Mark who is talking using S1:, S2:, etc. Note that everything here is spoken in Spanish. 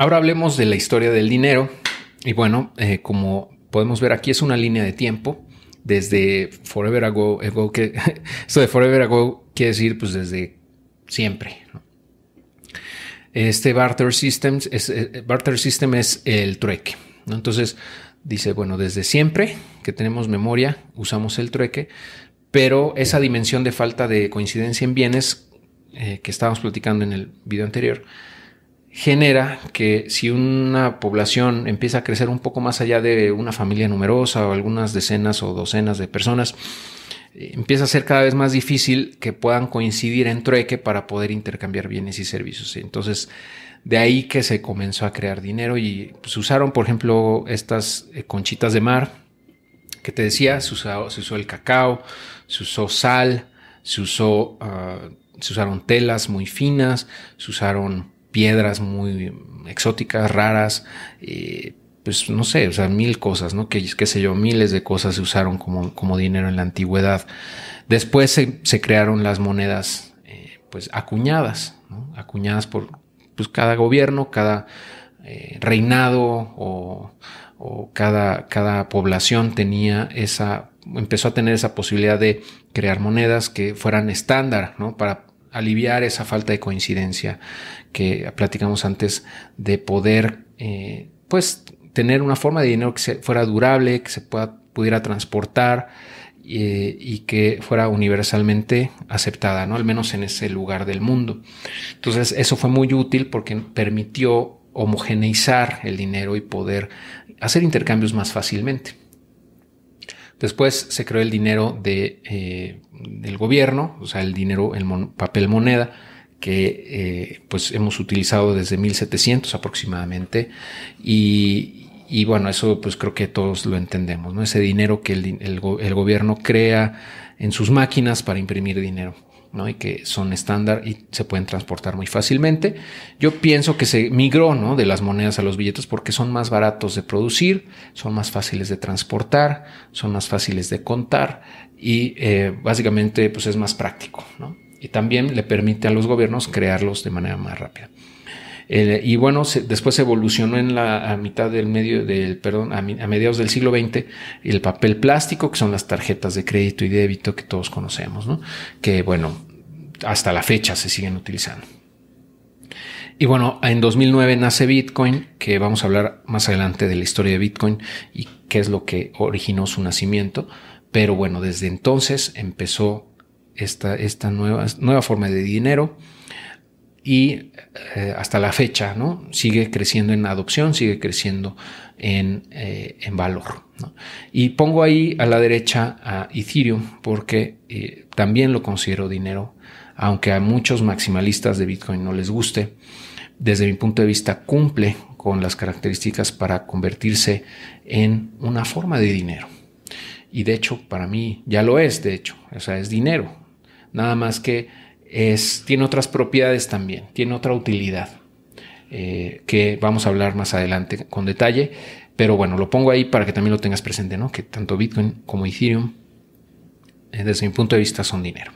S1: ahora hablemos de la historia del dinero. Y bueno, eh, como podemos ver aquí es una línea de tiempo desde forever ago, que esto de forever ago quiere decir pues desde siempre. Este barter system es, eh, barter system es el trueque. Entonces dice, bueno, desde siempre que tenemos memoria usamos el trueque, pero esa dimensión de falta de coincidencia en bienes eh, que estábamos platicando en el video anterior, genera que si una población empieza a crecer un poco más allá de una familia numerosa o algunas decenas o docenas de personas, eh, empieza a ser cada vez más difícil que puedan coincidir en trueque para poder intercambiar bienes y servicios. Entonces, de ahí que se comenzó a crear dinero y se usaron, por ejemplo, estas eh, conchitas de mar que te decía, se, usó, el cacao, se usó sal, se usó, ah, se usaron telas muy finas, se usaron piedras muy exóticas, raras, pues no sé, o sea, mil cosas, ¿no? Que, qué sé yo, miles de cosas se usaron como, como dinero en la antigüedad. Después se, crearon las monedas, eh, pues acuñadas, ¿no? Acuñadas por pues, cada gobierno, cada eh, reinado o, o cada, cada población tenía esa, empezó a tener esa posibilidad de crear monedas que fueran estándar, ¿no? Para aliviar esa falta de coincidencia que platicamos antes de poder, eh, pues, tener una forma de dinero que fuera durable, que se pueda, pudiera transportar eh, y que fuera universalmente aceptada, ¿no? Al menos en ese lugar del mundo. Entonces, eso fue muy útil porque permitió homogeneizar el dinero y poder hacer intercambios más fácilmente. Después se creó el dinero de, eh, del gobierno, o sea, el dinero, el papel moneda, que eh, pues hemos utilizado desde 1700 aproximadamente y, bueno, eso pues creo que todos lo entendemos, ¿no? Ese dinero que el, el, gobierno crea en sus máquinas para imprimir dinero. ¿No? y que son estándar y se pueden transportar muy fácilmente. Yo pienso que se migró ¿no? de las monedas a los billetes porque son más baratos de producir, son más fáciles de transportar, son más fáciles de contar y eh, básicamente pues es más práctico. ¿no? y también le permite a los gobiernos crearlos de manera más rápida. Y bueno, después evolucionó en la a mitad del medio del, perdón, a, mediados del siglo XX el papel plástico, que son las tarjetas de crédito y débito que todos conocemos, ¿no? Que bueno, hasta la fecha se siguen utilizando. Y bueno, en 2009 nace Bitcoin, que vamos a hablar más adelante de la historia de Bitcoin y qué es lo que originó su nacimiento. Pero bueno, desde entonces empezó esta, nueva forma de dinero y eh, hasta la fecha ¿no? sigue creciendo en adopción, sigue creciendo en, eh, en valor. Y pongo ahí a la derecha a Ethereum porque eh, también lo considero dinero, aunque a muchos maximalistas de Bitcoin no les guste. Desde mi punto de vista cumple con las características para convertirse en una forma de dinero. Y de hecho, para mí ya lo es, de hecho, es dinero, nada más que es, tiene otras propiedades también, tiene otra utilidad eh, que vamos a hablar más adelante con detalle, pero bueno, lo pongo ahí para que también lo tengas presente, ¿no? Que tanto Bitcoin como Ethereum, eh, desde mi punto de vista, son dinero.